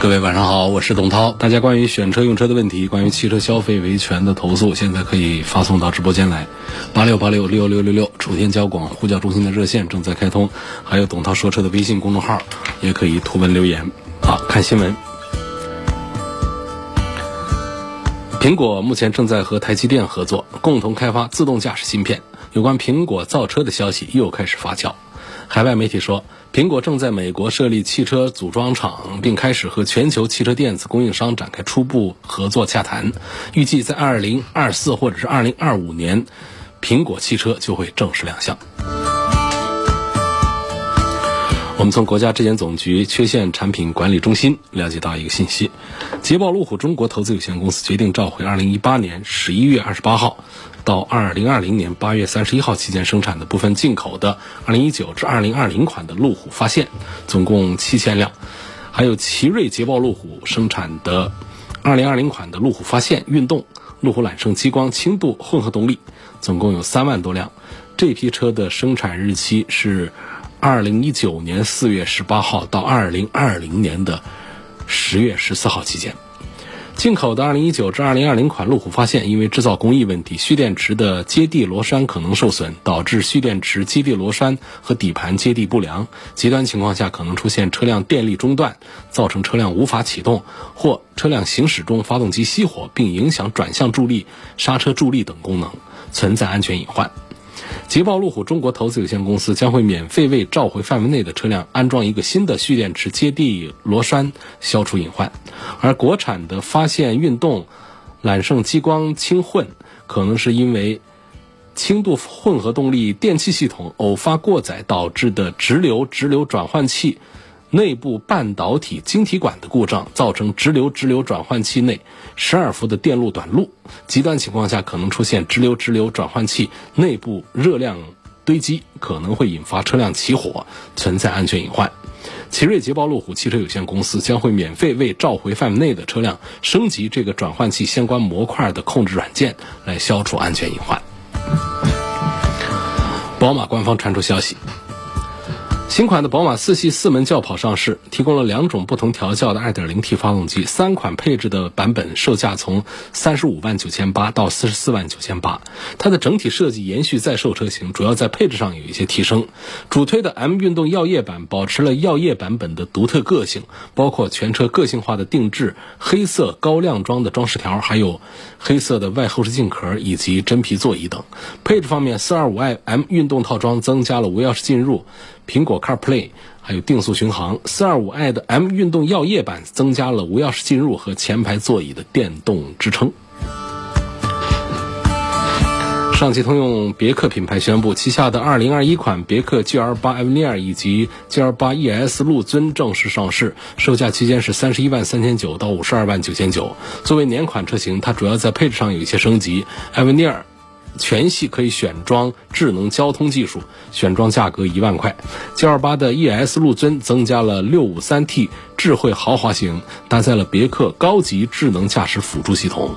各位晚上好，我是董涛。大家关于选车用车的问题，关于汽车消费维权的投诉，现在可以发送到直播间来，八六八六六六六六。楚天交广呼叫中心的热线正在开通，还有董涛说车的微信公众号，也可以图文留言。好看新闻，苹果目前正在和台积电合作，共同开发自动驾驶芯片。有关苹果造车的消息又开始发酵。海外媒体说。苹果正在美国设立汽车组装厂，并开始和全球汽车电子供应商展开初步合作洽谈。预计在二零二四或者是二零二五年，苹果汽车就会正式亮相。我们从国家质检总局缺陷产品管理中心了解到一个信息：捷豹路虎中国投资有限公司决定召回二零一八年十一月二十八号。到二零二零年八月三十一号期间生产的部分进口的二零一九至二零二零款的路虎发现，总共七千辆；还有奇瑞捷豹路虎生产的二零二零款的路虎发现运动、路虎揽胜激光轻度混合动力，总共有三万多辆。这批车的生产日期是二零一九年四月十八号到二零二零年的十月十四号期间。进口的2019至2020款路虎发现，因为制造工艺问题，蓄电池的接地螺栓可能受损，导致蓄电池接地螺栓和底盘接地不良。极端情况下，可能出现车辆电力中断，造成车辆无法启动，或车辆行驶中发动机熄火，并影响转向助力、刹车助力等功能，存在安全隐患。捷豹路虎中国投资有限公司将会免费为召回范围内的车辆安装一个新的蓄电池接地螺栓，消除隐患。而国产的发现运动、揽胜激光轻混，可能是因为轻度混合动力电气系统偶发过载导致的直流直流转换器。内部半导体晶体管的故障，造成直流直流转换器内十二伏的电路短路，极端情况下可能出现直流直流转换器内部热量堆积，可能会引发车辆起火，存在安全隐患。奇瑞捷豹路虎汽车有限公司将会免费为召回范围内的车辆升级这个转换器相关模块的控制软件，来消除安全隐患。宝马官方传出消息。新款的宝马四系四门轿跑上市，提供了两种不同调教的 2.0T 发动机，三款配置的版本售价从三十五万九千八到四十四万九千八。它的整体设计延续在售车型，主要在配置上有一些提升。主推的 M 运动耀夜版保持了耀夜版本的独特个性，包括全车个性化的定制黑色高亮装的装饰条，还有黑色的外后视镜壳以及真皮座椅等。配置方面，425i M 运动套装增加了无钥匙进入。苹果 CarPlay 还有定速巡航，425i 的 M 运动耀夜版增加了无钥匙进入和前排座椅的电动支撑。上汽通用别克品牌宣布，旗下的2021款别克 GL8 Avenir 以及 GL8 ES 陆尊正式上市，售价区间是31万三千九到52万九千九。作为年款车型，它主要在配置上有一些升级，Avenir。全系可以选装智能交通技术，选装价格一万块。G L 八的 E S 陆尊增加了六五三 T 智慧豪华型，搭载了别克高级智能驾驶辅助系统。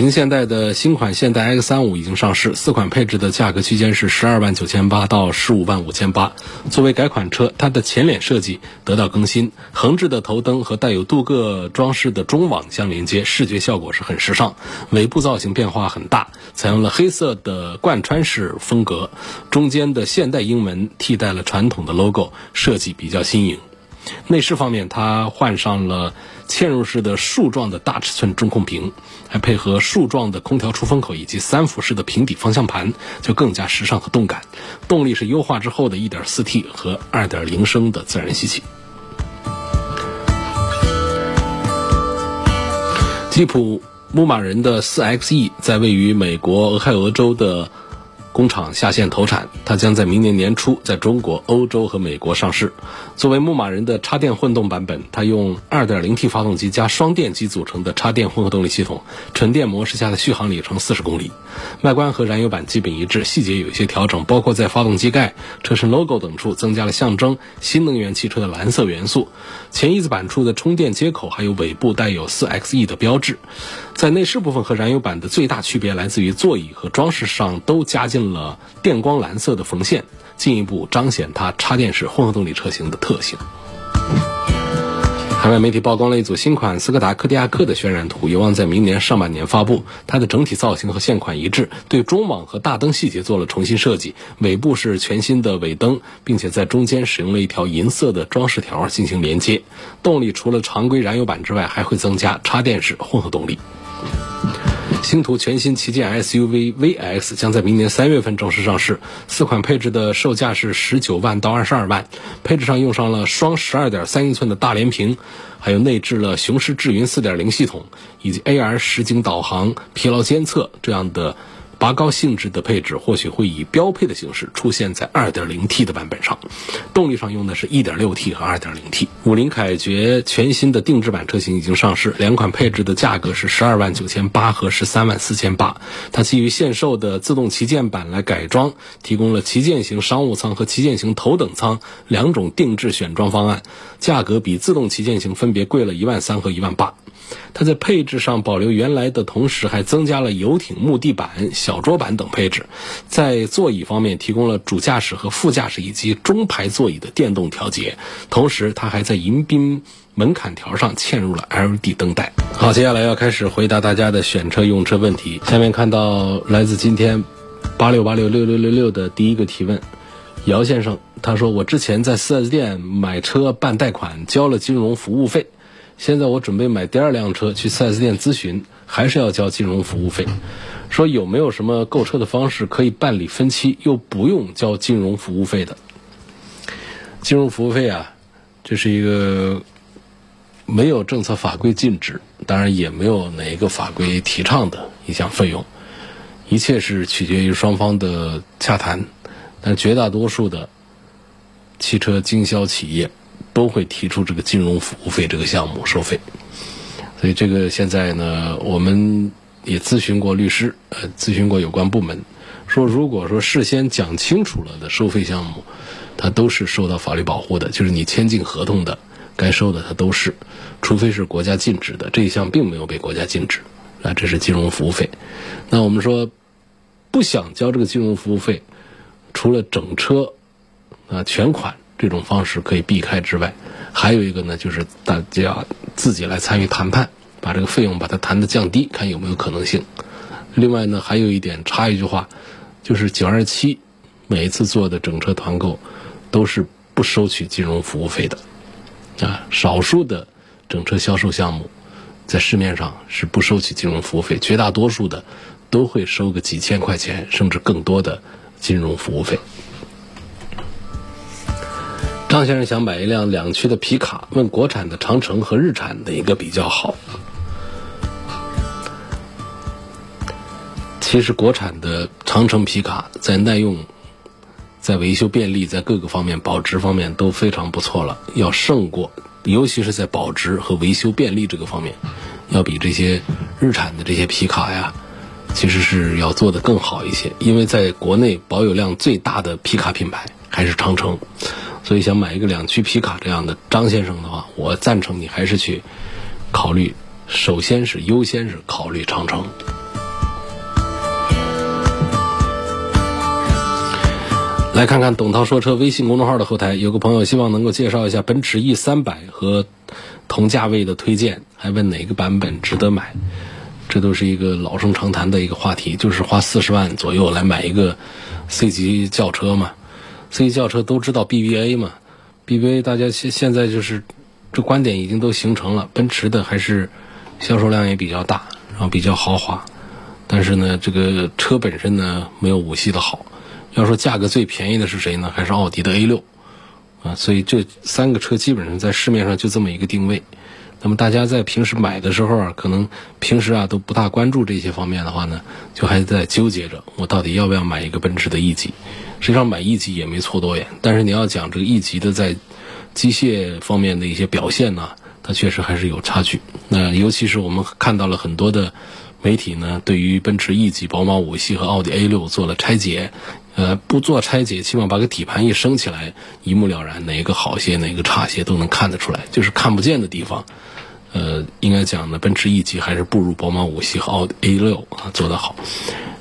北京现代的新款现代 X 三五已经上市，四款配置的价格区间是十二万九千八到十五万五千八。作为改款车，它的前脸设计得到更新，横置的头灯和带有镀铬装饰的中网相连接，视觉效果是很时尚。尾部造型变化很大，采用了黑色的贯穿式风格，中间的现代英文替代了传统的 logo，设计比较新颖。内饰方面，它换上了嵌入式的竖状的大尺寸中控屏，还配合竖状的空调出风口以及三辐式的平底方向盘，就更加时尚和动感。动力是优化之后的 1.4T 和2.0升的自然吸气。吉普牧马人的 4XE 在位于美国俄亥俄州的工厂下线投产，它将在明年年初在中国、欧洲和美国上市。作为牧马人的插电混动版本，它用 2.0T 发动机加双电机组成的插电混合动力系统，纯电模式下的续航里程40公里。外观和燃油版基本一致，细节有一些调整，包括在发动机盖、车身 logo 等处增加了象征新能源汽车的蓝色元素。前翼子板处的充电接口还有尾部带有 4xe 的标志。在内饰部分和燃油版的最大区别来自于座椅和装饰上都加进了电光蓝色的缝线，进一步彰显它插电式混合动力车型的特性。海外媒体曝光了一组新款斯柯达柯迪亚克的渲染图，有望在明年上半年发布。它的整体造型和现款一致，对中网和大灯细节做了重新设计，尾部是全新的尾灯，并且在中间使用了一条银色的装饰条进行连接。动力除了常规燃油版之外，还会增加插电式混合动力。星途全新旗舰 SUV VX 将在明年三月份正式上市，四款配置的售价是十九万到二十二万。配置上用上了双十二点三英寸的大连屏，还有内置了雄狮智云四点零系统，以及 AR 实景导航、疲劳监测这样的。拔高性质的配置或许会以标配的形式出现在 2.0T 的版本上，动力上用的是一点六 T 和 2.0T。五菱凯爵全新的定制版车型已经上市，两款配置的价格是十二万九千八和十三万四千八。它基于现售的自动旗舰版来改装，提供了旗舰型商务舱和旗舰型头等舱两种定制选装方案，价格比自动旗舰型分别贵了一万三和一万八。它在配置上保留原来的同时，还增加了游艇木地板、小桌板等配置。在座椅方面，提供了主驾驶和副驾驶以及中排座椅的电动调节。同时，它还在迎宾门槛条上嵌入了 LED 灯带。好，接下来要开始回答大家的选车用车问题。下面看到来自今天八六八六六六六六的第一个提问，姚先生，他说我之前在 4S 店买车办贷款，交了金融服务费。现在我准备买第二辆车，去 4S 店咨询，还是要交金融服务费。说有没有什么购车的方式可以办理分期又不用交金融服务费的？金融服务费啊，这是一个没有政策法规禁止，当然也没有哪一个法规提倡的一项费用，一切是取决于双方的洽谈。但绝大多数的汽车经销企业。都会提出这个金融服务费这个项目收费，所以这个现在呢，我们也咨询过律师，呃，咨询过有关部门，说如果说事先讲清楚了的收费项目，它都是受到法律保护的，就是你签订合同的该收的它都是，除非是国家禁止的，这一项并没有被国家禁止，啊，这是金融服务费。那我们说不想交这个金融服务费，除了整车啊全款。这种方式可以避开之外，还有一个呢，就是大家自己来参与谈判，把这个费用把它谈的降低，看有没有可能性。另外呢，还有一点插一句话，就是九二七每一次做的整车团购都是不收取金融服务费的，啊，少数的整车销售项目在市面上是不收取金融服务费，绝大多数的都会收个几千块钱甚至更多的金融服务费。张先生想买一辆两驱的皮卡，问国产的长城和日产哪一个比较好？其实国产的长城皮卡在耐用、在维修便利、在各个方面保值方面都非常不错了，要胜过，尤其是在保值和维修便利这个方面，要比这些日产的这些皮卡呀，其实是要做的更好一些。因为在国内保有量最大的皮卡品牌还是长城。所以想买一个两驱皮卡这样的张先生的话，我赞成你还是去考虑，首先是优先是考虑长城。来看看董涛说车微信公众号的后台，有个朋友希望能够介绍一下奔驰 E 三百和同价位的推荐，还问哪个版本值得买。这都是一个老生常谈的一个话题，就是花四十万左右来买一个 C 级轿车嘛。C 级轿车都知道 BBA 嘛，BBA 大家现现在就是这观点已经都形成了，奔驰的还是销售量也比较大，然后比较豪华，但是呢，这个车本身呢没有五系的好。要说价格最便宜的是谁呢？还是奥迪的 A 六啊？所以这三个车基本上在市面上就这么一个定位。那么大家在平时买的时候啊，可能平时啊都不大关注这些方面的话呢，就还在纠结着我到底要不要买一个奔驰的 E 级。实际上买 E 级也没错多远，但是你要讲这个 E 级的在机械方面的一些表现呢，它确实还是有差距。那尤其是我们看到了很多的媒体呢，对于奔驰 E 级、宝马五系和奥迪 A 六做了拆解。呃，不做拆解，起码把个底盘一升起来，一目了然，哪个好些，哪个差些，都能看得出来。就是看不见的地方，呃，应该讲呢，奔驰 E 级还是不如宝马五系和奥迪 A 六啊做得好。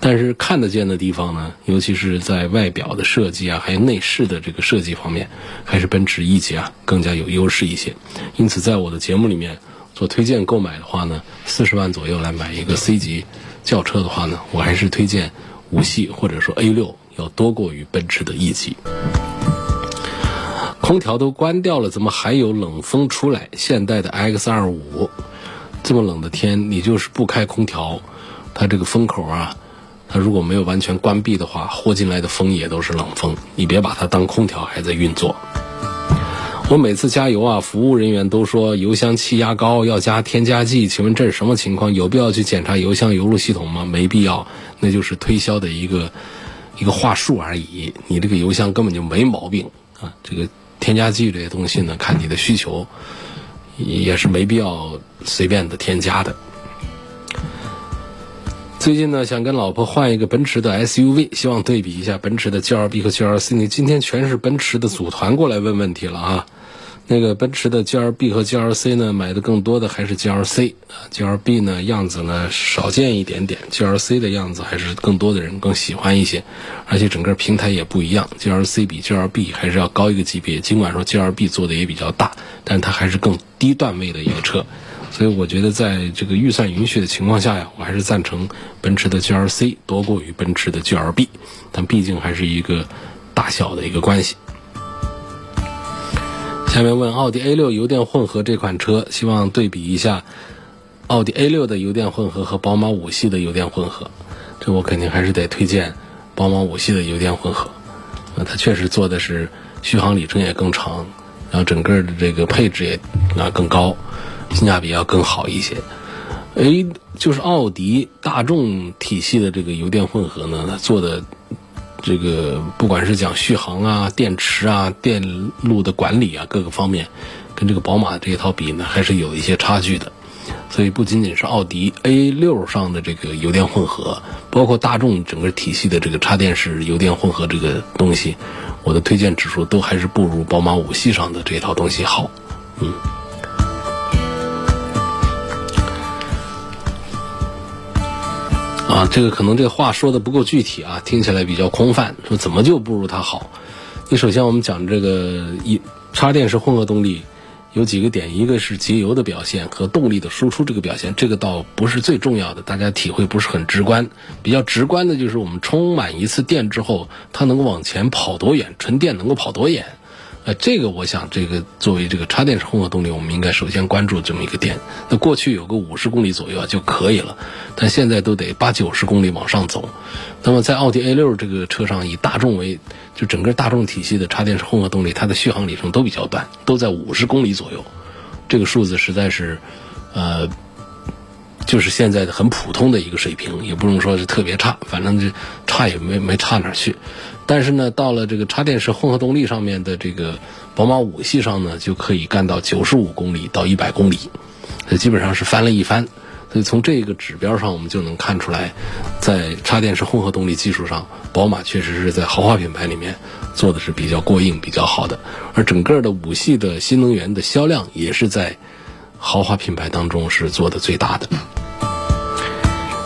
但是看得见的地方呢，尤其是在外表的设计啊，还有内饰的这个设计方面，还是奔驰 E 级啊更加有优势一些。因此，在我的节目里面做推荐购买的话呢，四十万左右来买一个 C 级轿车的话呢，我还是推荐五系或者说 A 六。要多过于奔驰的 E 级，空调都关掉了，怎么还有冷风出来？现代的 X 二五，这么冷的天，你就是不开空调，它这个风口啊，它如果没有完全关闭的话，豁进来的风也都是冷风，你别把它当空调还在运作。我每次加油啊，服务人员都说油箱气压高，要加添加剂。请问这是什么情况？有必要去检查油箱油路系统吗？没必要，那就是推销的一个。一个话术而已，你这个油箱根本就没毛病啊！这个添加剂这些东西呢，看你的需求，也是没必要随便的添加的。最近呢，想跟老婆换一个奔驰的 SUV，希望对比一下奔驰的 GLB 和 GLC。你今天全是奔驰的组团过来问问题了啊！那个奔驰的 GLB 和 GLC 呢，买的更多的还是 GLC 啊，GLB 呢样子呢少见一点点，GLC 的样子还是更多的人更喜欢一些，而且整个平台也不一样，GLC 比 GLB 还是要高一个级别。尽管说 GLB 做的也比较大，但它还是更低段位的一个车，所以我觉得在这个预算允许的情况下呀，我还是赞成奔驰的 GLC 多过于奔驰的 GLB，但毕竟还是一个大小的一个关系。下面问奥迪 A 六油电混合这款车，希望对比一下奥迪 A 六的油电混合和宝马五系的油电混合。这我肯定还是得推荐宝马五系的油电混合。啊，它确实做的是续航里程也更长，然后整个的这个配置也啊更高，性价比要更好一些。A 就是奥迪大众体系的这个油电混合呢，它做的。这个不管是讲续航啊、电池啊、电路的管理啊，各个方面，跟这个宝马这一套比呢，还是有一些差距的。所以不仅仅是奥迪 A 六上的这个油电混合，包括大众整个体系的这个插电式油电混合这个东西，我的推荐指数都还是不如宝马五系上的这套东西好。嗯。啊，这个可能这话说的不够具体啊，听起来比较空泛。说怎么就不如它好？你首先我们讲这个一插电式混合动力有几个点，一个是节油的表现和动力的输出这个表现，这个倒不是最重要的，大家体会不是很直观。比较直观的就是我们充满一次电之后，它能够往前跑多远，纯电能够跑多远。呃，这个我想，这个作为这个插电式混合动力，我们应该首先关注这么一个点。那过去有个五十公里左右啊就可以了，但现在都得八九十公里往上走。那么在奥迪 A 六这个车上，以大众为就整个大众体系的插电式混合动力，它的续航里程都比较短，都在五十公里左右。这个数字实在是，呃，就是现在的很普通的一个水平，也不能说是特别差，反正就差也没没差哪儿去。但是呢，到了这个插电式混合动力上面的这个宝马五系上呢，就可以干到九十五公里到一百公里，这基本上是翻了一番。所以从这个指标上，我们就能看出来，在插电式混合动力技术上，宝马确实是在豪华品牌里面做的是比较过硬、比较好的。而整个的五系的新能源的销量，也是在豪华品牌当中是做的最大的。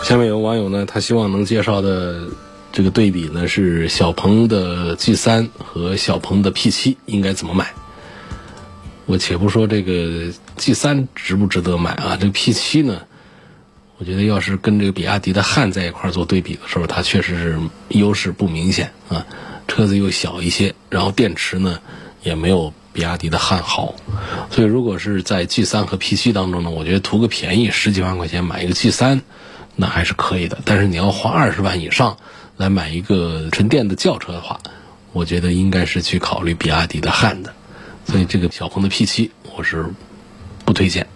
下面有网友呢，他希望能介绍的。这个对比呢是小鹏的 G 三和小鹏的 P 七应该怎么买？我且不说这个 G 三值不值得买啊，这个 P 七呢，我觉得要是跟这个比亚迪的汉在一块做对比的时候，它确实是优势不明显啊，车子又小一些，然后电池呢也没有比亚迪的汉好，所以如果是在 G 三和 P 七当中呢，我觉得图个便宜十几万块钱买一个 G 三，那还是可以的，但是你要花二十万以上。来买一个纯电的轿车的话，我觉得应该是去考虑比亚迪的汉的，所以这个小鹏的 P7 我是不推荐，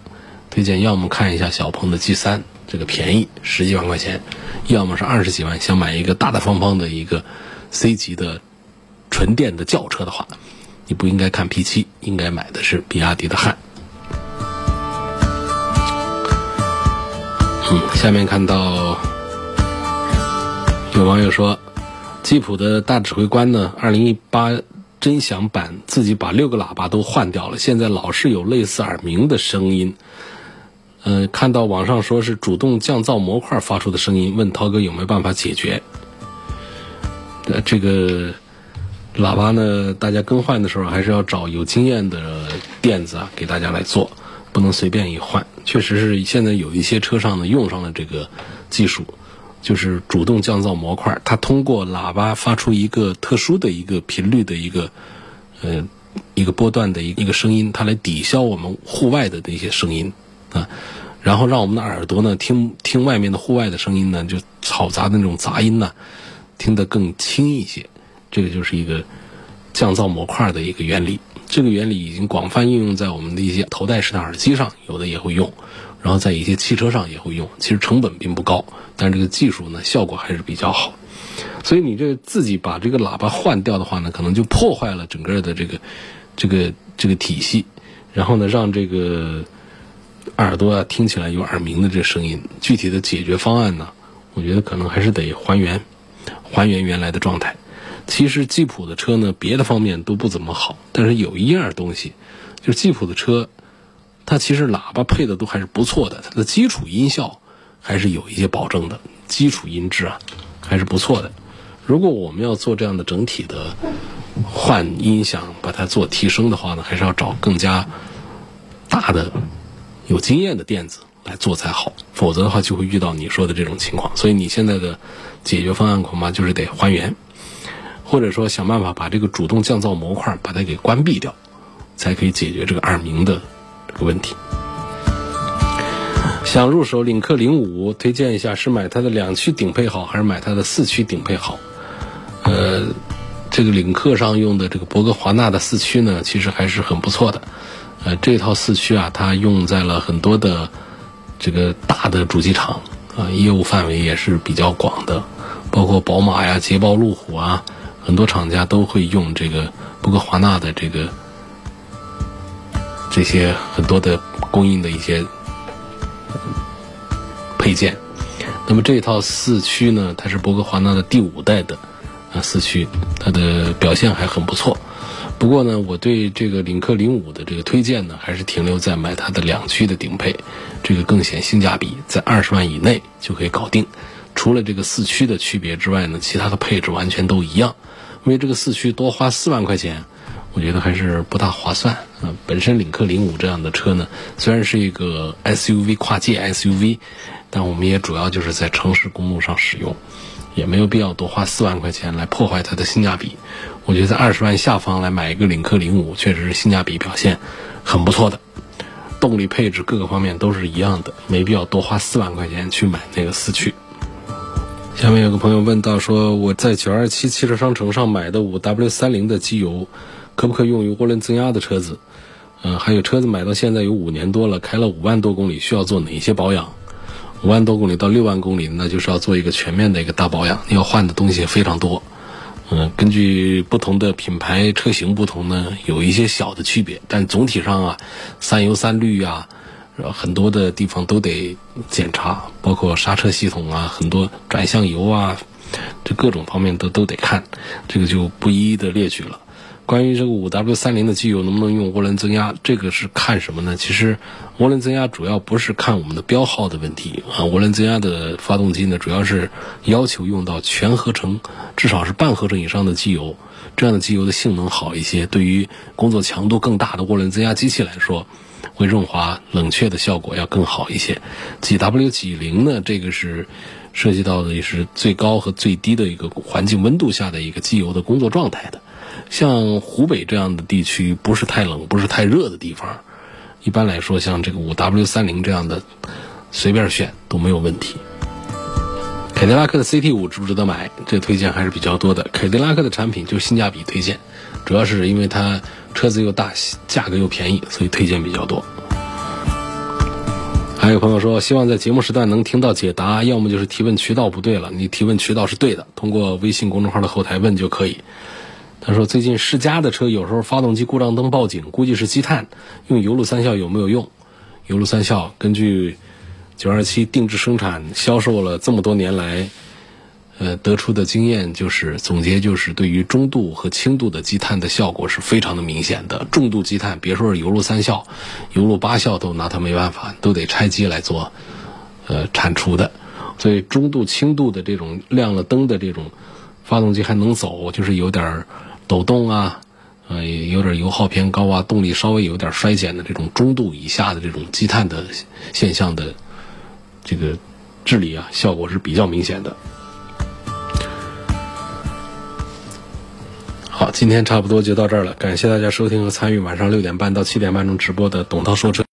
推荐要么看一下小鹏的 G 三，这个便宜十几万块钱，要么是二十几万想买一个大大方方的一个 C 级的纯电的轿车的话，你不应该看 P 七，应该买的是比亚迪的汉。嗯，下面看到有网友说，吉普的大指挥官呢，二零一八真享版自己把六个喇叭都换掉了，现在老是有类似耳鸣的声音。嗯，看到网上说是主动降噪模块发出的声音，问涛哥有没有办法解决？呃，这个喇叭呢，大家更换的时候还是要找有经验的店子啊，给大家来做，不能随便一换。确实是现在有一些车上呢用上了这个技术，就是主动降噪模块，它通过喇叭发出一个特殊的一个频率的一个呃一个波段的一一个声音，它来抵消我们户外的那些声音。啊，然后让我们的耳朵呢听听外面的户外的声音呢，就嘈杂的那种杂音呢，听得更轻一些。这个就是一个降噪模块的一个原理。这个原理已经广泛应用在我们的一些头戴式的耳机上，有的也会用，然后在一些汽车上也会用。其实成本并不高，但是这个技术呢效果还是比较好。所以你这自己把这个喇叭换掉的话呢，可能就破坏了整个的这个这个这个体系，然后呢让这个。耳朵啊，听起来有耳鸣的这声音，具体的解决方案呢？我觉得可能还是得还原，还原原来的状态。其实吉普的车呢，别的方面都不怎么好，但是有一样东西，就是吉普的车，它其实喇叭配的都还是不错的，它的基础音效还是有一些保证的，基础音质啊还是不错的。如果我们要做这样的整体的换音响，把它做提升的话呢，还是要找更加大的。有经验的店子来做才好，否则的话就会遇到你说的这种情况。所以你现在的解决方案恐怕就是得还原，或者说想办法把这个主动降噪模块把它给关闭掉，才可以解决这个耳鸣的问题。想入手领克零五，推荐一下是买它的两驱顶配好，还是买它的四驱顶配好？呃，这个领克上用的这个博格华纳的四驱呢，其实还是很不错的。呃，这套四驱啊，它用在了很多的这个大的主机厂啊，业务范围也是比较广的，包括宝马呀、捷豹、路虎啊，很多厂家都会用这个博格华纳的这个这些很多的供应的一些配件。那么这一套四驱呢，它是博格华纳的第五代的啊四驱，它的表现还很不错。不过呢，我对这个领克零五的这个推荐呢，还是停留在买它的两驱的顶配，这个更显性价比，在二十万以内就可以搞定。除了这个四驱的区别之外呢，其他的配置完全都一样。因为这个四驱多花四万块钱，我觉得还是不大划算啊。本身领克零五这样的车呢，虽然是一个 SUV 跨界 SUV，但我们也主要就是在城市公路上使用。也没有必要多花四万块钱来破坏它的性价比。我觉得在二十万下方来买一个领克零五，确实是性价比表现很不错的，动力配置各个方面都是一样的，没必要多花四万块钱去买那个四驱。下面有个朋友问到说，我在九二七汽车商城上买的五 W 三零的机油，可不可以用于涡轮增压的车子？嗯，还有车子买到现在有五年多了，开了五万多公里，需要做哪些保养？五万多公里到六万公里，那就是要做一个全面的一个大保养，要换的东西非常多。嗯，根据不同的品牌车型不同呢，有一些小的区别，但总体上啊，三油三滤啊，很多的地方都得检查，包括刹车系统啊，很多转向油啊，这各种方面都都得看，这个就不一一的列举了。关于这个五 W 三零的机油能不能用涡轮增压，这个是看什么呢？其实涡轮增压主要不是看我们的标号的问题啊。涡轮增压的发动机呢，主要是要求用到全合成，至少是半合成以上的机油，这样的机油的性能好一些。对于工作强度更大的涡轮增压机器来说，会润滑冷却的效果要更好一些。几 W 几零呢？这个是涉及到的也是最高和最低的一个环境温度下的一个机油的工作状态的。像湖北这样的地区，不是太冷、不是太热的地方，一般来说，像这个五 W 三零这样的，随便选都没有问题。凯迪拉克的 CT 五值不值得买？这推荐还是比较多的。凯迪拉克的产品就性价比推荐，主要是因为它车子又大，价格又便宜，所以推荐比较多。还有朋友说，希望在节目时段能听到解答，要么就是提问渠道不对了，你提问渠道是对的，通过微信公众号的后台问就可以。他说，最近世嘉的车有时候发动机故障灯报警，估计是积碳，用油路三效有没有用？油路三效根据九二七定制生产销售了这么多年来。呃，得出的经验就是总结就是，对于中度和轻度的积碳的效果是非常的明显的。重度积碳，别说是油路三效，油路八效都拿它没办法，都得拆机来做，呃，铲除的。所以中度、轻度的这种亮了灯的这种发动机还能走，就是有点儿抖动啊，呃，有点油耗偏高啊，动力稍微有点衰减的这种中度以下的这种积碳的现象的这个治理啊，效果是比较明显的。好，今天差不多就到这儿了。感谢大家收听和参与晚上六点半到七点半钟直播的董涛说车。